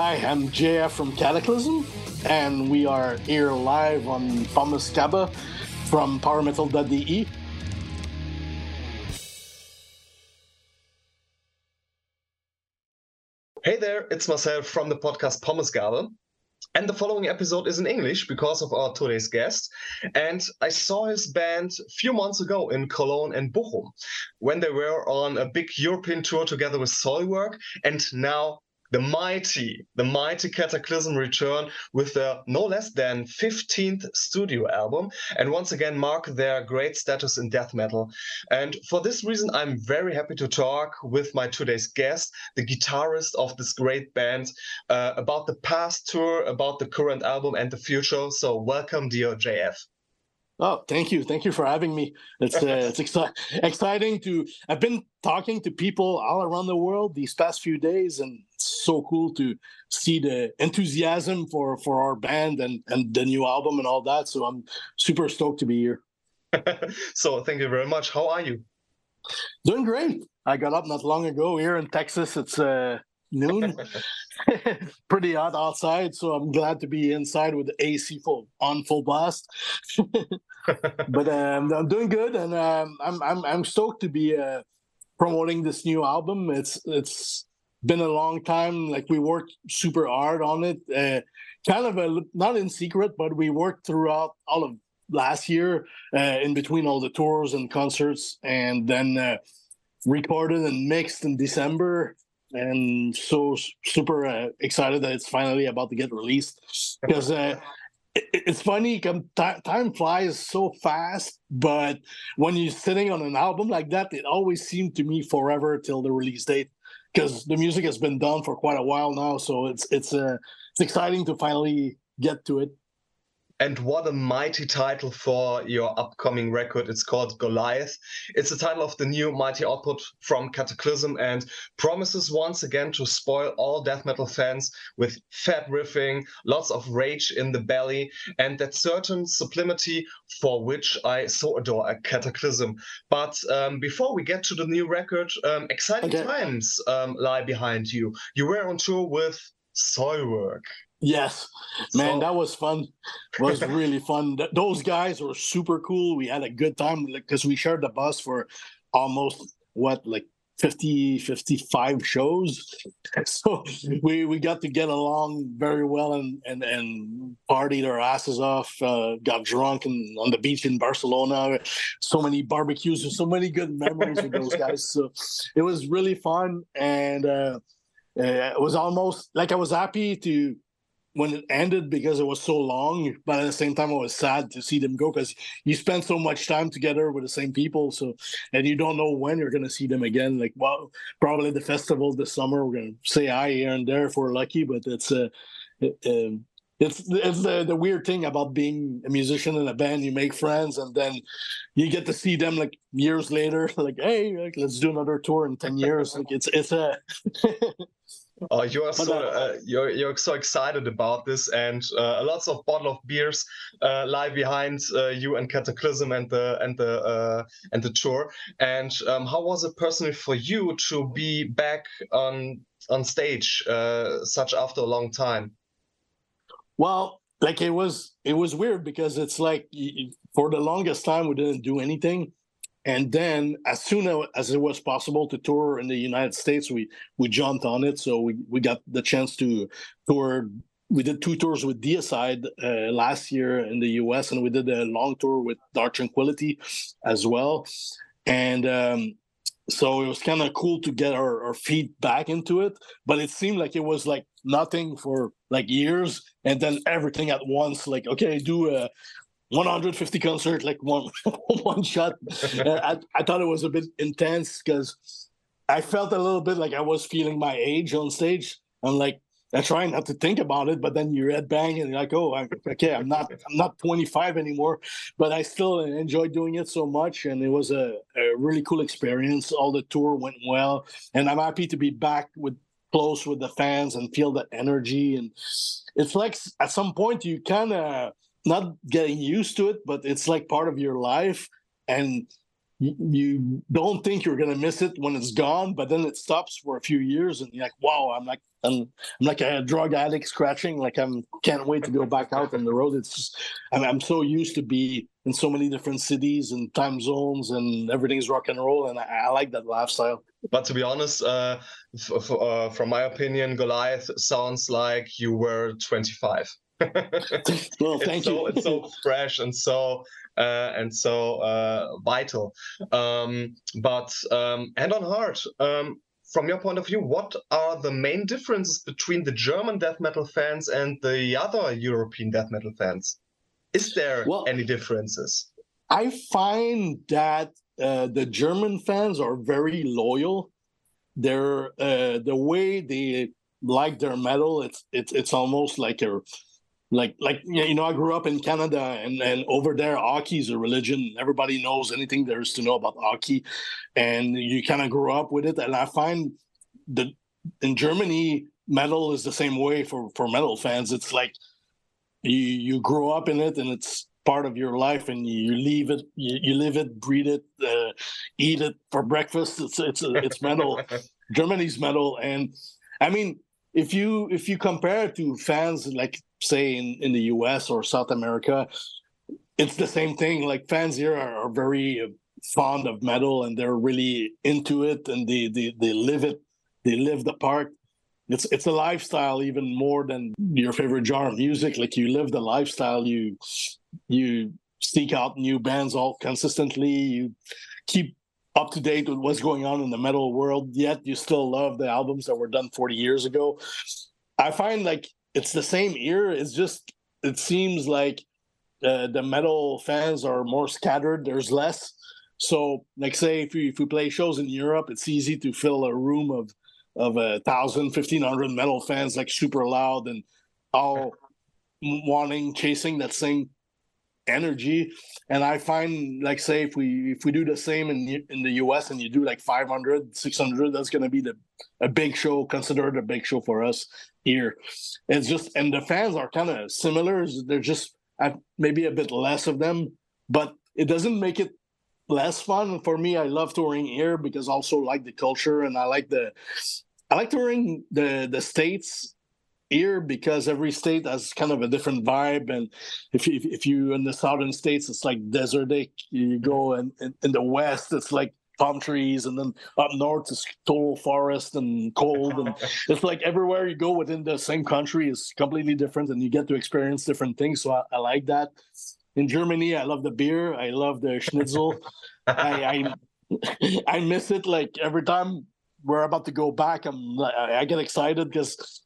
Hi, I'm JF from Kataklysm, and we are here live on Pommesgabel from powermetal.de. Hey there, it's Marcel from the podcast Pommesgabel. And the following episode is in English because of our today's guest. And I saw his band a few months ago in Cologne and Bochum when they were on a big European tour together with Soilwork. And now the mighty, the mighty Kataklysm return with their no less than 15th studio album, and once again mark their great status in death metal. And for this reason, I'm very happy to talk with my today's guest, the guitarist of this great band, uh, about the past tour, about the current album, and the future. So, welcome, dear JF. Oh, thank you, thank you for having me. It's uh, it's exci- exciting to. I've been talking to people all around the world these past few days, and it's so cool to see the enthusiasm for for our band and and the new album and all that. So I'm super stoked to be here. so thank you very much. How are you? Doing great. I got up not long ago here in Texas. It's uh, noon. Pretty hot outside, so I'm glad to be inside with the AC full on full blast. but um, I'm doing good, and um, I'm I'm I'm stoked to be uh, promoting this new album. It's it's been a long time. Like we worked super hard on it, uh, kind of a, not in secret, but we worked throughout all of last year, uh, in between all the tours and concerts, and then uh, recorded and mixed in December and so super uh, excited that it's finally about to get released because uh, it's funny time flies so fast but when you're sitting on an album like that it always seemed to me forever till the release date because the music has been done for quite a while now so it's it's uh, it's exciting to finally get to it and what a mighty title for your upcoming record. It's called Goliath. It's the title of the new mighty output from Kataklysm and promises once again to spoil all death metal fans with fat riffing, lots of rage in the belly, and that certain sublimity for which I so adore a Kataklysm. But um, before we get to the new record, um, exciting okay. times um, lie behind you. You were on tour with Soilwork. Yes, man, so, that was fun. It was really fun. Those guys were super cool. We had a good time because we shared the bus for almost what like 50 55 shows so we we got to get along very well and and and partied our asses off uh, got drunk and on the beach in barcelona so many barbecues and so many good memories with those guys so it was really fun and uh, uh, it was almost like i was happy to when it ended because it was so long, but at the same time, I was sad to see them go because you spend so much time together with the same people. So, and you don't know when you're going to see them again. Like, well, probably the festival this summer, we're going to say hi here and there if we're lucky, but it's uh, it, um, it's it's the, the weird thing about being a musician in a band. You make friends, and then you get to see them like years later. Like, hey, like, let's do another tour in ten years. Like, it's it's a Oh, you are so uh, you're you're so excited about this, and uh, lots of bottle of beers uh, lie behind uh, you and Kataklysm and the and the uh, and the tour. And um, how was it personally for you to be back on on stage, uh, such after a long time? Well, like it was it was weird because it's like for the longest time we didn't do anything and then, as soon as it was possible to tour in the United States, we we jumped on it. So we, we got the chance to tour. We did two tours with Deicide uh, last year in the US, and we did a long tour with Dark Tranquillity as well. And um, so it was kind of cool to get our, our feet back into it. But it seemed like it was like nothing for like years, and then everything at once. Like, okay, do a 150 concert like one one shot. I, I thought it was a bit intense because I felt a little bit like I was feeling my age on stage. I'm like I try not to think about it, but then you're at bang and you're like, oh, I'm, okay, I'm not I'm not 25 anymore, but I still enjoy doing it so much, and it was a, a really cool experience. All the tour went well, and I'm happy to be back with close with the fans and feel that energy. And it's like at some point you kind of not getting used to it, but it's like part of your life. And you, don't think you're gonna miss it when it's gone, but then it stops for a few years, and you're like, "Wow, I'm like I'm, I'm like a drug addict scratching. Like I'm can't wait to go back out on the road. It's just I'm, I'm so used to be in so many different cities and time zones, and everything's rock and roll, and I, I like that lifestyle. But to be honest, uh, uh, from my opinion, Goliath sounds like you were 25. well, thank it's you. So, it's so fresh and so uh, and so uh, vital. Um, but um, hand on heart, um, from your point of view, what are the main differences between the German death metal fans and the other European death metal fans? Is there well, any differences? I find that uh, the German fans are very loyal. They're uh, the way they like their metal. It's it's it's almost like a like like you know i grew up in canada and and over there hockey is a religion. Everybody knows anything there is to know about hockey and you kind of grew up with it. And i find that in germany metal is the same way for for metal fans. It's like you you grow up in it and it's part of your life and you leave it you, you live it breathe it uh, eat it for breakfast. It's it's it's metal. Germany's metal. And i mean if you if you compare to fans like say in, in the US or South America, it's the same thing. Like fans here are, are very fond of metal and they're really into it and they, they they live it, they live the part. It's it's a lifestyle even more than your favorite genre of music. Like you live the lifestyle, you you seek out new bands all consistently, you keep up to date with what's going on in the metal world, yet you still love the albums that were done 40 years ago. I find like it's the same ear. It's just it seems like uh, the metal fans are more scattered. There's less. So, like, say if we if we play shows in Europe, it's easy to fill a room of of a thousand, fifteen hundred metal fans, like super loud and all wanting, chasing that same energy. And I find, like, say if we if we do the same in in the US and you do like 500, 600, that's going to be the a big show, considered a big show for us here. It's just, and the fans are kind of similar. They're just maybe a bit less of them, but it doesn't make it less fun for me. I love touring here because I also like the culture and I like the, I like touring the the states here because every state has kind of a different vibe. And if you, if you in the southern states, it's like desertic. You go and in, in the west, it's like palm trees, and then up north is total forest and cold, and it's like everywhere you go within the same country is completely different, and you get to experience different things. So I, I like that. In Germany, I love the beer. I love the schnitzel. I, I I miss it. Like every time we're about to go back, I'm I get excited because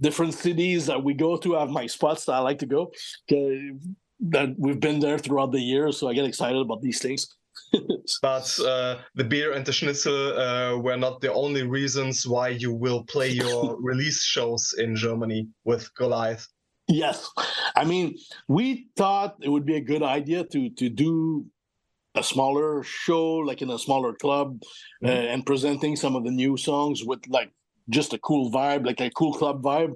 different cities that we go to have my spots that I like to go. That we've been there throughout the years, so I get excited about these things. but uh, the beer and the schnitzel uh, were not the only reasons why you will play your release shows in Germany with Goliath. Yes, I mean we thought it would be a good idea to to do a smaller show, like in a smaller club, mm-hmm. uh, and presenting some of the new songs with like just a cool vibe, like a cool club vibe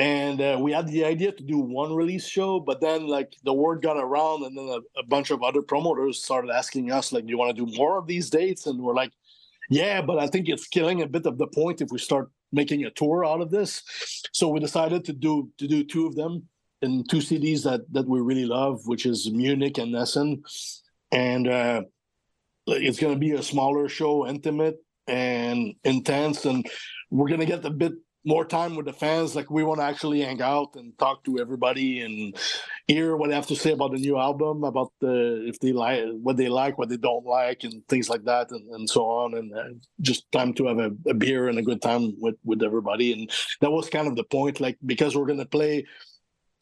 and uh, we had the idea to do one release show but then like the word got around and then a, a, bunch of other promoters started asking us like do you want to do more of these dates? And we're like yeah but i think it's killing a bit of the point if we start making a tour out of this. So we decided to do to do two of them in two cities that that we really love which is munich and essen. And uh it's going to be a smaller show intimate and intense and we're going to get a bit more time with the fans. Like we want to actually hang out and talk to everybody and hear what they have to say about the new album, about the if they like what they like, what they don't like, and things like that, and, and so on. And uh, just time to have a, a, beer and a good time with with everybody. And that was kind of the point, like because we're gonna play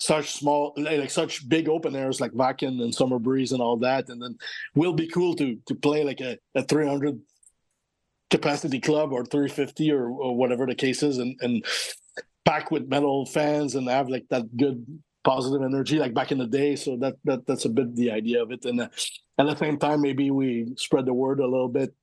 such small like such big open airs like Wacken and Summer Breeze and all that and then will be cool to to play like a, a 300 capacity club or 350 or, or whatever the case is and, and pack with metal fans and have like that good positive energy like back in the day. So that, that that's a bit the idea of it. And uh, at the same time maybe we spread the word a little bit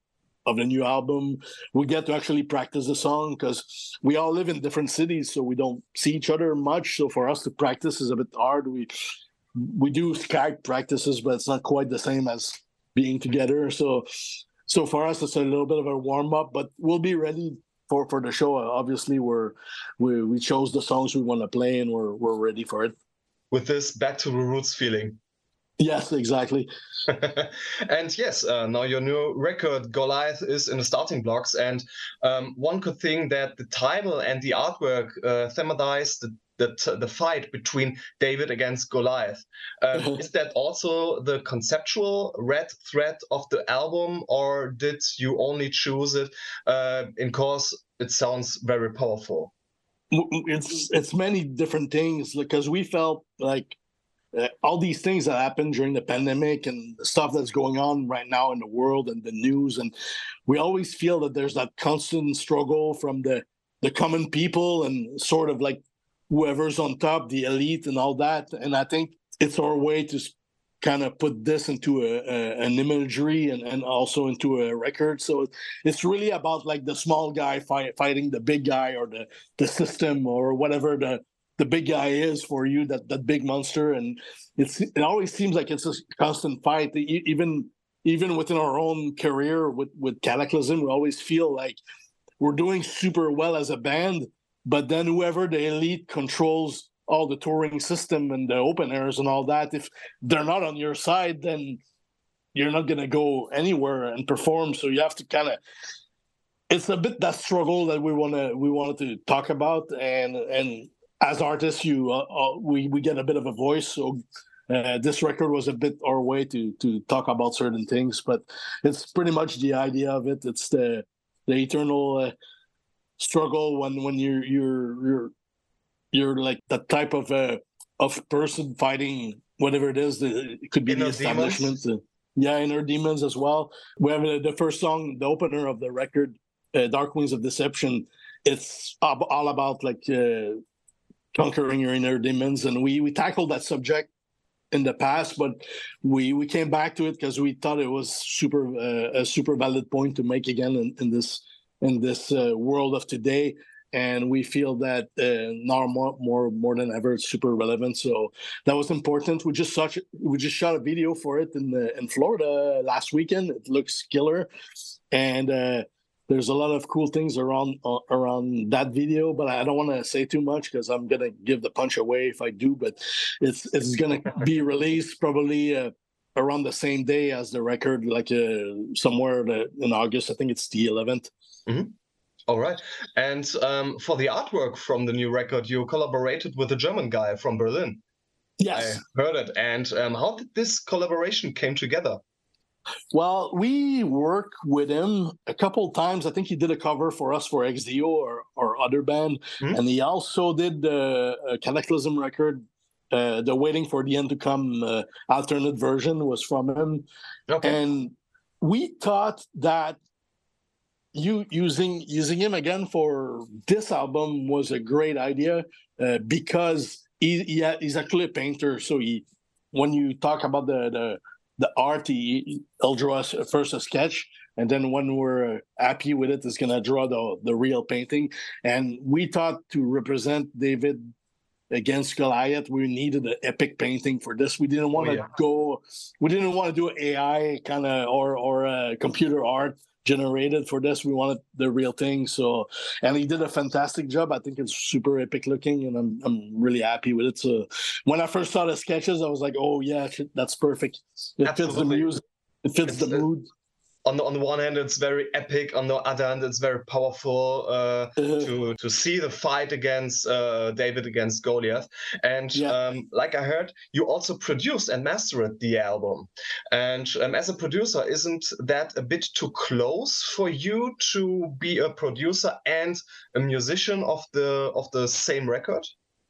of the new album. We get to actually practice the song because we all live in different cities so we don't see each other much. So for us to practice is a bit hard. We we do skype practices but it's not quite the same as being together. So so for us, it's a little bit of a warm up, but we'll be ready for for the show. Obviously, we're we we chose the songs we want to play, and we're we're ready for it. With this back to the roots feeling. Yes, exactly. and yes, uh, now your new record Goliath is in the starting blocks, and um, one could think that the title and the artwork uh, thematize the the, the fight between David against Goliath. Um, is that also the conceptual red thread of the album, or did you only choose it uh, because it sounds very powerful? It's it's many different things because we felt like Uh, all these things that happened during the pandemic and the stuff that's going on right now in the world and the news. And we always feel that there's that constant struggle from the the common people and sort of like whoever's on top the elite and all that. And i think it's our way to kind of put this into a, a, an imagery and, and also into a record. So it's really about like the small guy fight, fighting the big guy or the the system or whatever the the big guy is for you, that that big monster, and it's it always seems like it's a constant fight. Even even within our own career with with Kataklysm, we always feel like we're doing super well as a band, but then whoever the elite controls all the touring system and the open airs and all that, if they're not on your side, then you're not gonna go anywhere and perform. So you have to kind of it's a bit that struggle that we want to we wanted to talk about and and as artists, you uh, uh, we we get a bit of a voice. So uh, this record was a bit our way to to talk about certain things, but it's pretty much the idea of it. It's the the eternal uh, struggle when when you're you're you're you're like that type of uh, of person fighting whatever it is. The, it could be inner the establishment. The, yeah, inner demons as well. We have uh, the first song, the opener of the record, "Dark Wings of Deception." It's all about like conquering your inner demons. And we we tackled that subject in the past but we we came back to it because we thought it was super uh, a super valid point to make again in, in this in this uh, world of today. And we feel that uh, now more more more than ever it's super relevant. So that was important. We just such we just shot a video for it in the in florida last weekend. It looks killer. And uh there's a lot of cool things around uh, around that video but i don't want to say too much because i'm gonna give the punch away if i do but it's it's gonna be released probably uh, around the same day as the record like uh, somewhere in august i think it's the 11th mm-hmm. All right. And um, for the artwork from the new record, you collaborated with a German guy from Berlin. Yes. I heard it. And um, how did this collaboration came together? Well, we work with him a couple times. I think he did a cover for us for Ex Deo or, or other band, mm-hmm. and he also did the uh, Kataklysm record. Uh, the Waiting for the End to Come uh, alternate version was from him, okay. and we thought that you using using him again for this album was a great idea uh, because he, he, he's actually a painter. So he, when you talk about the the the art he, will draw us first a sketch and then when we're happy with it is going to draw the the real painting. And we thought to represent david against goliath we needed an epic painting for this. We didn't want to oh, yeah. go we didn't want to do ai kind of or or uh, computer art generated for this. We wanted the real thing. So, and he did a fantastic job. I think it's super epic looking, and I'm I'm really happy with it. So, when I first saw the sketches, I was like, oh yeah, that's perfect. It Absolutely. fits the music. It fits it's, the mood on the, on the one hand it's very epic on the other hand it's very powerful uh, uh-huh. to to see the fight against uh, david against goliath and yeah. um, like i heard you also produced and mastered the album and um, as a producer isn't that a bit too close for you to be a producer and a musician of the of the same record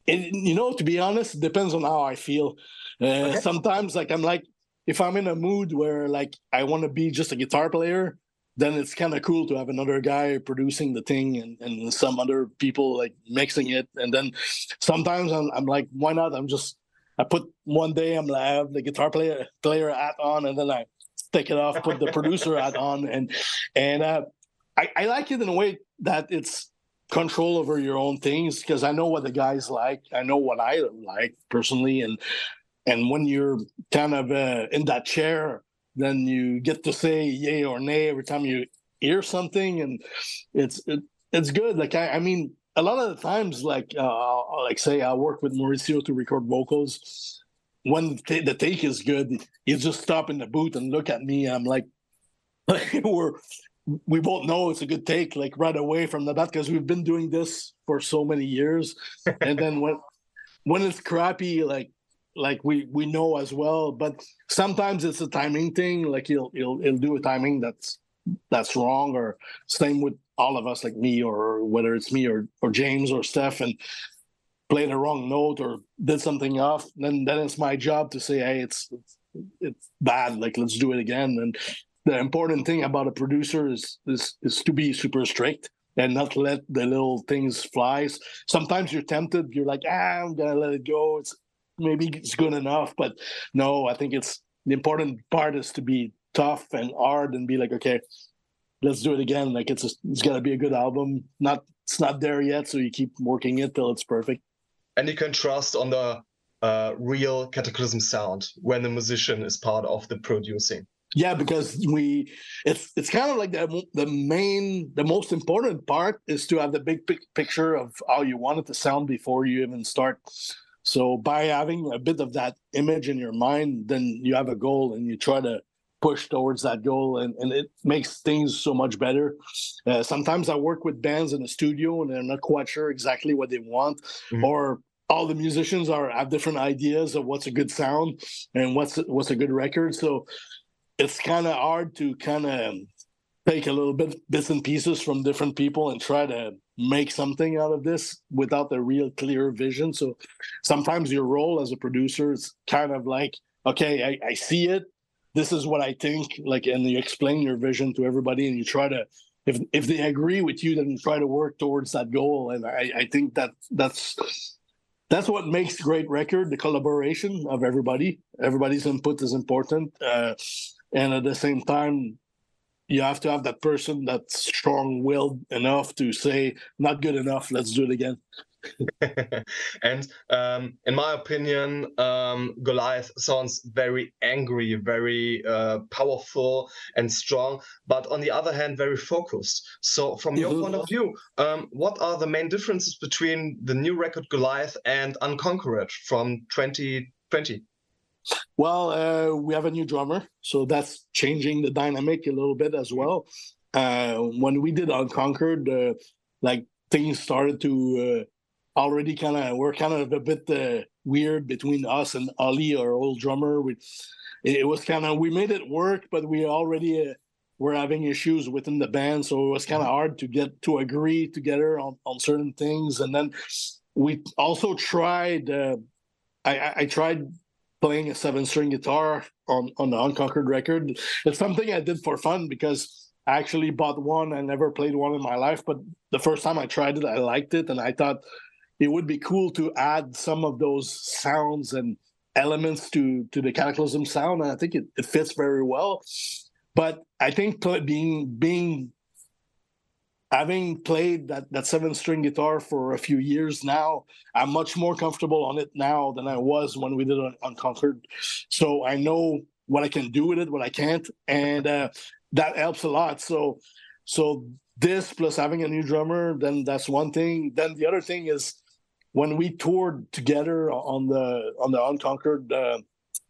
you know to be honest it depends on how i feel uh, okay. sometimes like i'm like if I'm in a mood where like I want to be just a guitar player, then it's kind of cool to have another guy producing the thing and, and some other people like mixing it. And then sometimes I'm, I'm like, why not? I'm just I put one day I'm like I have the guitar player player hat on and then I take it off, put the producer hat on and and uh, I, I like it in a way that it's control over your own things because I know what the guys like. I know what I like personally and and when you're kind of uh, in that chair then you get to say yay or nay every time you hear something, and it's it, it's good. Like I, I mean, a lot of the times, like uh, like say I work with Maurizio to record vocals. When the, take is good, you just stop in the booth and look at me. I'm like, we're we both know it's a good take, like right away from the bat, because we've been doing this for so many years. and then when when it's crappy, like like we we know as well. But sometimes it's a timing thing. Like he'll he'll he'll do a timing that's that's wrong, or same with all of us, like me, or whether it's me or or James or Steph, and play the wrong note or did something off. Then then it's my job to say, hey, it's it's, it's bad. Like let's do it again. And the important thing about a producer is is is to be super strict and not let the little things fly. Sometimes you're tempted. You're like, ah, I'm gonna let it go. It's maybe it's good enough, but no, I think it's the important part is to be tough and hard and be like, okay, let's do it again. Like it's a, it's gonna be a good album. Not it's not there yet, so you keep working it till it's perfect. And you can trust on the uh, real Kataklysm sound when the musician is part of the producing. Yeah, because we it's it's kind of like the the main the most important part is to have the big picture of how you want it to sound before you even start. So by having a bit of that image in your mind, then you have a goal and you try to push towards that goal and, and it makes things so much better. Uh, sometimes I work with bands in the studio and they're not quite sure exactly what they want mm-hmm. or all the musicians are have different ideas of what's a good sound and what's what's a good record. So it's kind of hard to kind of take a little bit bits and pieces from different people and try to make something out of this without a real clear vision. So sometimes your role as a producer is kind of like, okay, I, I see it. This is what I think. Like, and you explain your vision to everybody, and you try to, if if they agree with you, then you try to work towards that goal. And I, I think that that's that's what makes great record the collaboration of everybody everybody's input is important uh, and at the same time you have to have that person that's strong-willed enough to say not good enough let's do it again. And um, in my opinion um, goliath sounds very angry very uh, powerful and strong but on the other hand very focused. So from your mm-hmm. point of view um, what are the main differences between the new record goliath and unconquered from 2020 well, uh, we have a new drummer, so that's changing the dynamic a little bit as well. Uh, when we did Unconquered, uh, like things started to uh, already kind of we're kind of a bit uh, weird between us and Ali, our old drummer. We, it was kind of we made it work, but we already uh, were having issues within the band, so it was kind of hard to get to agree together on on certain things. And then we also tried. I, I tried playing a seven string guitar on, on the Unconquered record. It's something I did for fun because I actually bought one. I never played one in my life, but the first time I tried it, I liked it. And I thought it would be cool to add some of those sounds and elements to, to the Kataklysm sound. And I think it, it fits very well. But I think being being having played that, that seven string guitar for a few years now, I'm much more comfortable on it now than I was when we did it Unconquered. So I know what I can do with it, what I can't, and uh, that helps a lot. So, so this plus having a new drummer, then that's one thing. Then the other thing is when we toured together on the on the Unconquered uh,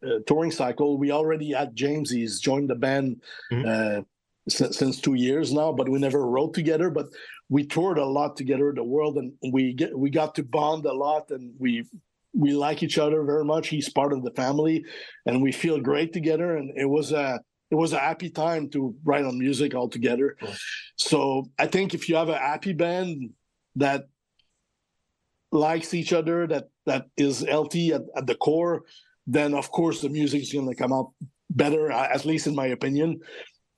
uh, touring cycle, we already had James. He's joined the band. Mm-hmm. Since, since two years now, but we never wrote together. But we toured a lot together the world, and we get we got to bond a lot, and we we like each other very much. He's part of the family, and we feel great together. And it was a it was a happy time to write on music all together. Cool. So I think if you have a happy band that likes each other, that that is healthy at, at the core, then of course the music is going to come out better, at least in my opinion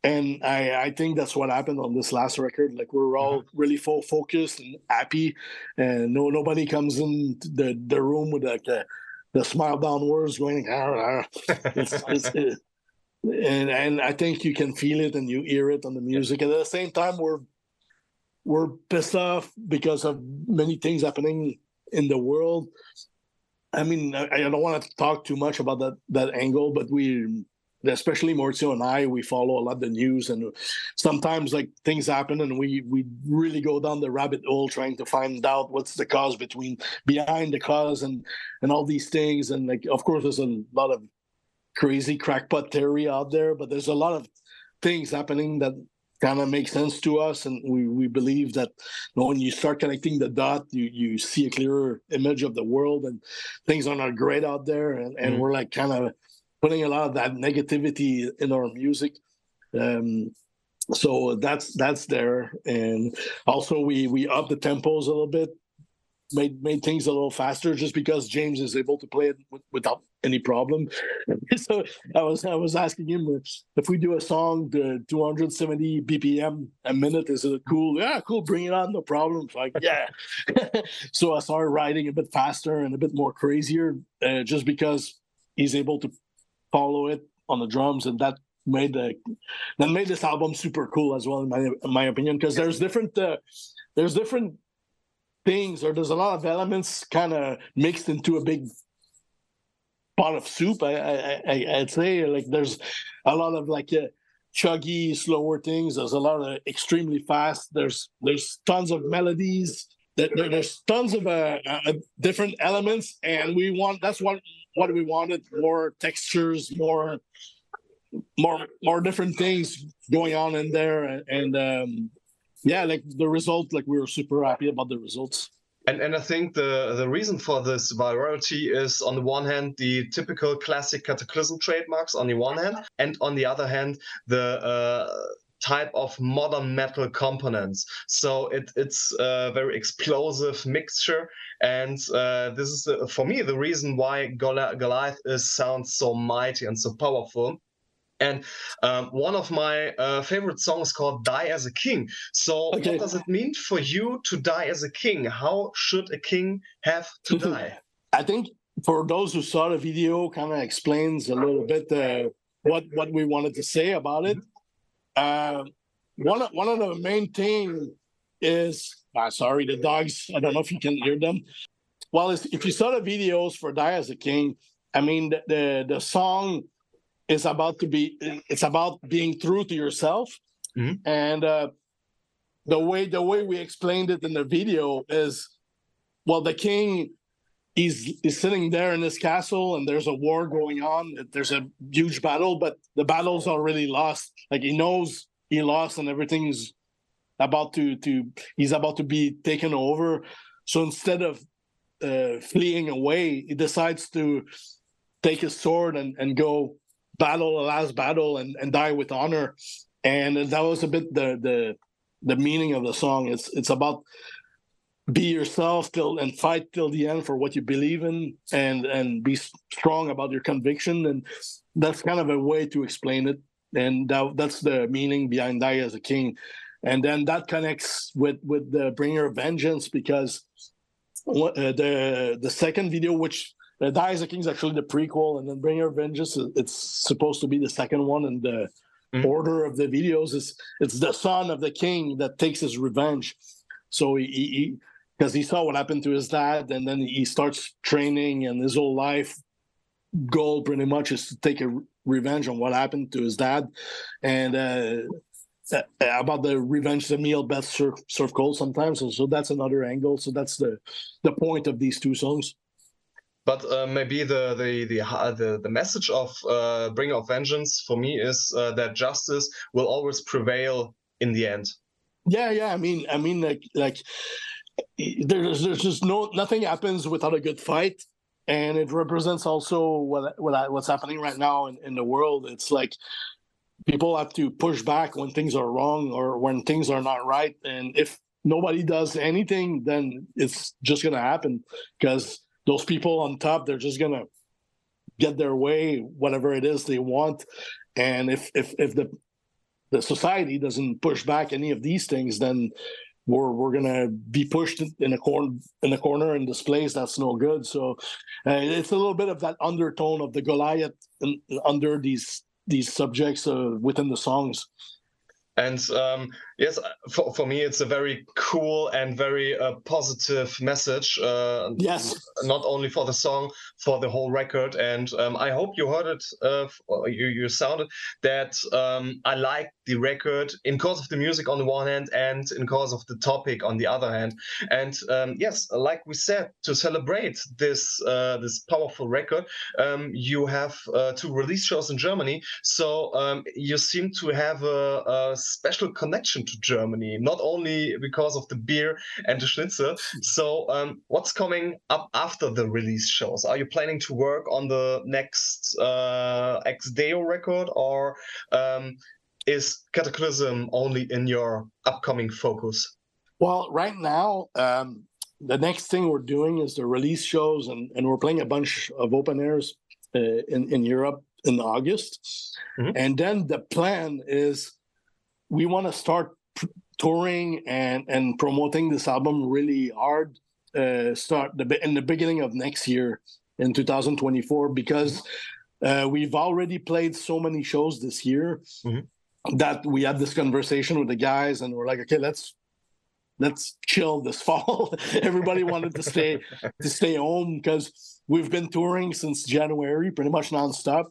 and I, I think that's what happened on this last record. Like we're all mm-hmm. really full focused and happy, and no nobody comes in the the room with like the, the smile downwards going. Ah, ah. It's, it's, it, and and I think you can feel it and you hear it on the music. And at the same time, we're we're pissed off because of many things happening in the world. I mean, I, I don't want to talk too much about that that angle, but we especially Maurizio and I, we follow a lot of the news, and sometimes like things happen, and we we really go down the rabbit hole trying to find out what's the cause between behind the cause and and all these things, and like of course there's a lot of crazy crackpot theory out there, but there's a lot of things happening that kind of make sense to us. And we, we believe that you know, when you start connecting the dot you you see a clearer image of the world and things are not great out there. And, and mm-hmm. we're like kind of putting a lot of that negativity in our music um, so that's that's there and also we we up the tempos a little bit made made things a little faster just because James is able to play it w- without any problem. so I was I was asking him if we do a song the 270 BPM a minute is it cool? Yeah, cool. Bring it on, no problem. like yeah. so I started writing a bit faster and a bit more crazier, uh, just because he's able to follow it on the drums, and that made the that made this album super cool as well in my in my opinion because there's different uh, there's different things or there's a lot of elements kind of mixed into a big pot of soup. I, I, I'd say like there's a lot of like uh, chuggy, slower things. There's a lot of extremely fast. There's there's tons of melodies. There, there's tons of uh, uh, different elements, and we want that's what what we wanted more textures, more more more different things going on in there, and um, yeah, like the result, like we were super happy about the results. And, and I think the, the reason for this virality is on the one hand the typical classic kataklysm trademarks on the one hand, and on the other hand the uh, type of modern metal components. So it, it's a very explosive mixture, and uh, this is uh, for me the reason why Goliath is sounds so mighty and so powerful and um, one of my uh, favorite songs called Die as a King. So, okay. what does it mean for you to die as a king? How should a king have to die? I think for those who saw the video, kind of explains a little bit uh, what what we wanted to say about it. Uh, one of, one of the main things is uh, sorry, the dogs. I don't know if you can hear them. Well, if you saw the videos for Die as a King, I mean the, the, the song is about to be it's about being true to yourself mm-hmm. and uh, the way the way we explained it in the video is well the king he's is sitting there in this castle and there's a war going on there's a huge battle but the battle's already lost. Like he knows he lost and everything's about to to he's about to be taken over. So instead of uh, fleeing away he decides to take his sword and, and go battle a last battle and, and die with honor. And that was a bit the the the meaning of the song. It's it's about be yourself till and fight till the end for what you believe in and and be strong about your conviction and that's kind of a way to explain it and that, that's the meaning behind die as a king and then that connects with with the bringer of vengeance because uh, the the second video which the Die as a King is actually the prequel, and then Bringer of Vengeance it's supposed to be the second one. And the mm-hmm. order of the videos is it's the son of the king that takes his revenge. So he because he, saw what happened to his dad, and then he starts training, and his whole life goal pretty much is to take a revenge on what happened to his dad, and. Uh, about the revenge the meal best serve, serve cold sometimes so, so that's another angle so that's the the point of these two songs but uh, maybe the the the uh, the, the message of uh, Bringer of Vengeance for me is uh, that justice will always prevail in the end. Yeah, yeah. I mean, I mean, like like there's there's just no nothing happens without a good fight, and it represents also what what what's happening right now in, in the world. It's like people have to push back when things are wrong or when things are not right, and if nobody does anything, then it's just gonna happen. Because those people on top they're just gonna get their way whatever it is they want. And if if if the the society doesn't push back any of these things then we're we're gonna be pushed in a corner in corner this place. That's no good. So uh, it's a little bit of that undertone of the goliath in, under these these subjects uh, within the songs. And um, Yes, uh, for, for me, it's a very cool and very uh, positive message. Uh, yes. Not only for the song, for the whole record. And um, I hope you heard it, uh, uh, you, you sounded that um, I like the record in cause of the music on the one hand and in cause of the topic on the other hand. And um, yes, like we said, to celebrate this uh, this powerful record, um, you have two release shows in Germany. So um, you seem to have a, a special connection to Germany, not only because of the beer and the schnitzel. So, um, what's coming up after the release shows? Are you planning to work on the next uh, Ex Deo record, or um, is Kataklysm only in your upcoming focus? Well, right now, um, the next thing we're doing is the release shows, and, and we're playing a bunch of open airs uh, in, in Europe in August. Mm-hmm. And then the plan is we want to start touring and and promoting this album really hard uh, start the in the beginning of next year in 2024 because uh, we've already played so many shows this year mm-hmm. that we had this conversation with the guys and we're like okay let's let's chill this fall everybody wanted to stay to stay home because we've been touring since january pretty much nonstop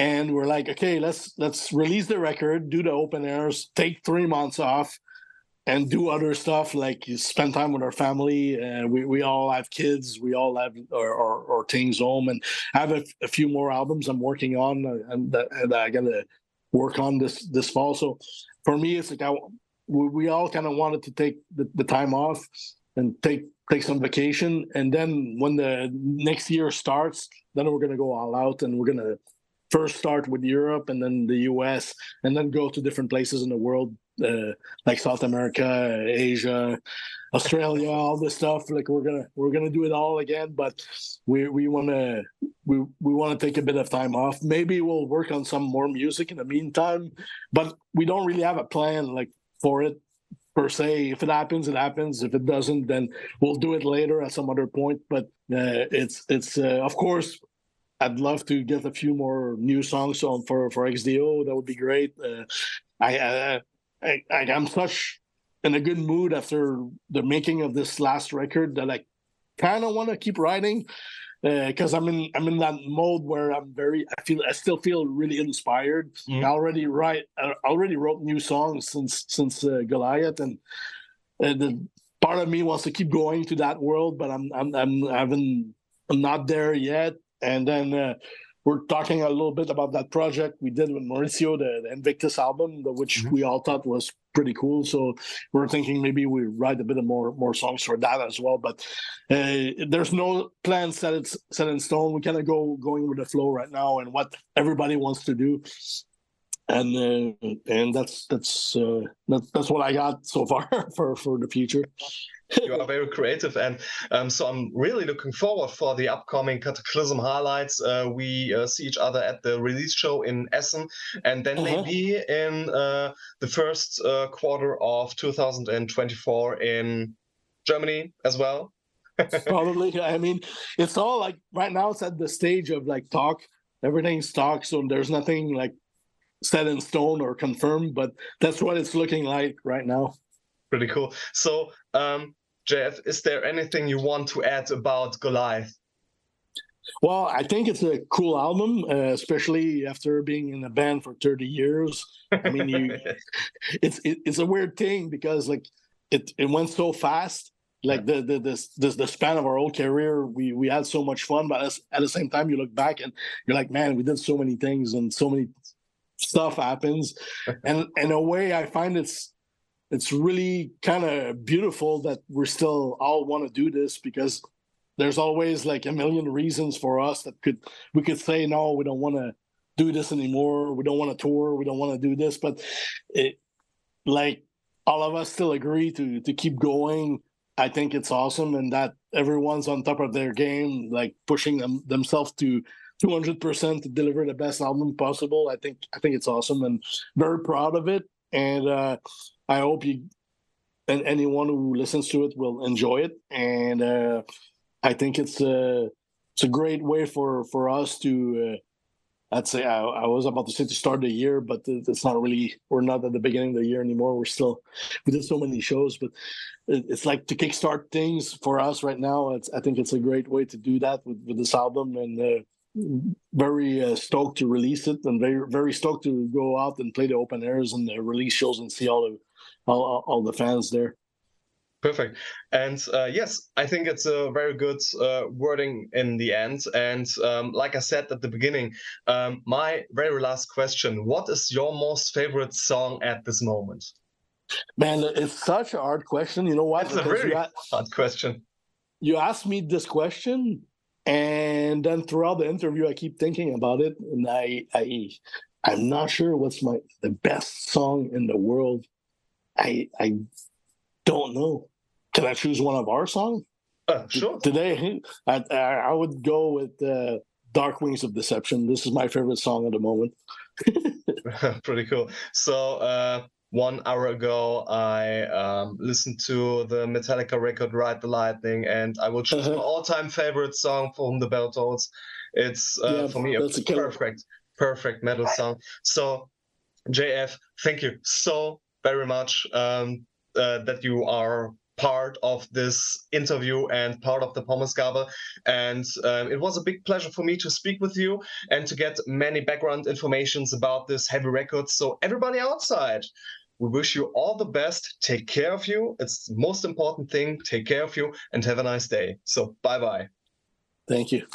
and we're like okay let's let's release the record do the open airs take three months off and do other stuff like you spend time with our family. And we, we all have kids we all have our, our, our teens home. And I have a, a, few more albums i'm working on uh, and that, that i gotta work on this this fall. So for me it's like I, we, we all kind of wanted to take the, the time off and take take some vacation. And then when the next year starts then we're to go all out and we're to first start with Europe and then the US and then go to different places in the world uh, like South America, Asia, Australia, all this stuff. Like we're gonna we're gonna do it all again, but we we want to we we want to take a bit of time off. Maybe we'll work on some more music in the meantime, but we don't really have a plan like for it per se. If it happens, it happens. If it doesn't, then we'll do it later at some other point. But uh, it's it's uh, of course I'd love to get a few more new songs on for for Ex Deo. That would be great. Uh, I, I, I I'm such in a good mood after the making of this last record that I kind of want to keep writing because uh, I'm in I'm in that mode where I'm very I feel I still feel really inspired. Mm-hmm. I already write I already wrote new songs since since uh, Goliath and uh, the part of me wants to keep going to that world, but I'm I'm I'm I haven't I'm not there yet and then uh, we're talking a little bit about that project we did with Maurizio, the, the Invictus album, the, which mm-hmm. we all thought was pretty cool. So we're thinking maybe we write a bit of more more songs for that as well. But uh, there's no plan set it's set in stone. We kind of go going with the flow right now and what everybody wants to do. And uh, and that's that's uh, that's that's what I got so far for for the future you are very creative and um, so i'm really looking forward for the upcoming kataklysm highlights. Uh, we uh, see each other at the release show in essen and then uh-huh. maybe in uh, the first uh, quarter of 2024 in germany as well. Probably. I mean it's all like right now it's at the stage of like talk. Everything's talk so there's nothing like set in stone or confirmed but that's what it's looking like right now. Pretty cool. So um Jeff, is there anything you want to add about Goliath? Well, I think it's a cool album, uh, especially after being in a band for 30 years. I mean, you, it's it, it's a weird thing because like it it went so fast. Like the the the, the, the span of our whole career, we we had so much fun, but at the same time, you look back and you're like, man, we did so many things and so many stuff happens. and in a way, I find it's it's really kind of beautiful that we're still all want to do this because there's always like a million reasons for us that could we could say no we don't want to do this anymore. We don't want to tour. We don't want to do this. But it like all of us still agree to to keep going. I think it's awesome and that everyone's on top of their game like pushing them themselves to 200% to deliver the best album possible. I think i think it's awesome and very proud of it and uh I hope you and anyone who listens to it will enjoy it. And uh, I think it's a it's a great way for for us to uh, I'd say I, I, was about to say to start the year, but it's not really. We're not at the beginning of the year anymore. We're still we did so many shows, but it's like to kickstart things for us right now. It's I think it's a great way to do that with, with this album, and uh, very uh, stoked to release it, and very very stoked to go out and play the open airs and the release shows and see all the all, all the fans there. Perfect. And uh, yes, I think it's a very good uh, wording in the end. And um, like I said at the beginning, um, my very last question What is your most favorite song at this moment? Man, it's such a hard question. You know what? It's a very hard question. You asked me this question, and then throughout the interview, I keep thinking about it, and I, I, I'm not sure what's my the best song in the world. I, I don't know. Can I choose one of our songs? Uh, sure. Today, I, I would go with uh, Dark Wings of Deception. This is my favorite song at the moment. Pretty cool. So, uh, one hour ago, I um, listened to the Metallica record "Ride the Lightning," and I will choose uh-huh. my all-time favorite song For Whom the Bell Tolls. It's uh, yeah, for me a, a perfect, perfect metal song. So, JF, thank you so very much um, uh, that you are part of this interview and part of the Pommesgabel. And um, it was a big pleasure for me to speak with you and to get many background informations about this heavy record. So everybody outside, we wish you all the best. Take care of you. It's the most important thing. Take care of you and have a nice day. So bye bye. Thank you.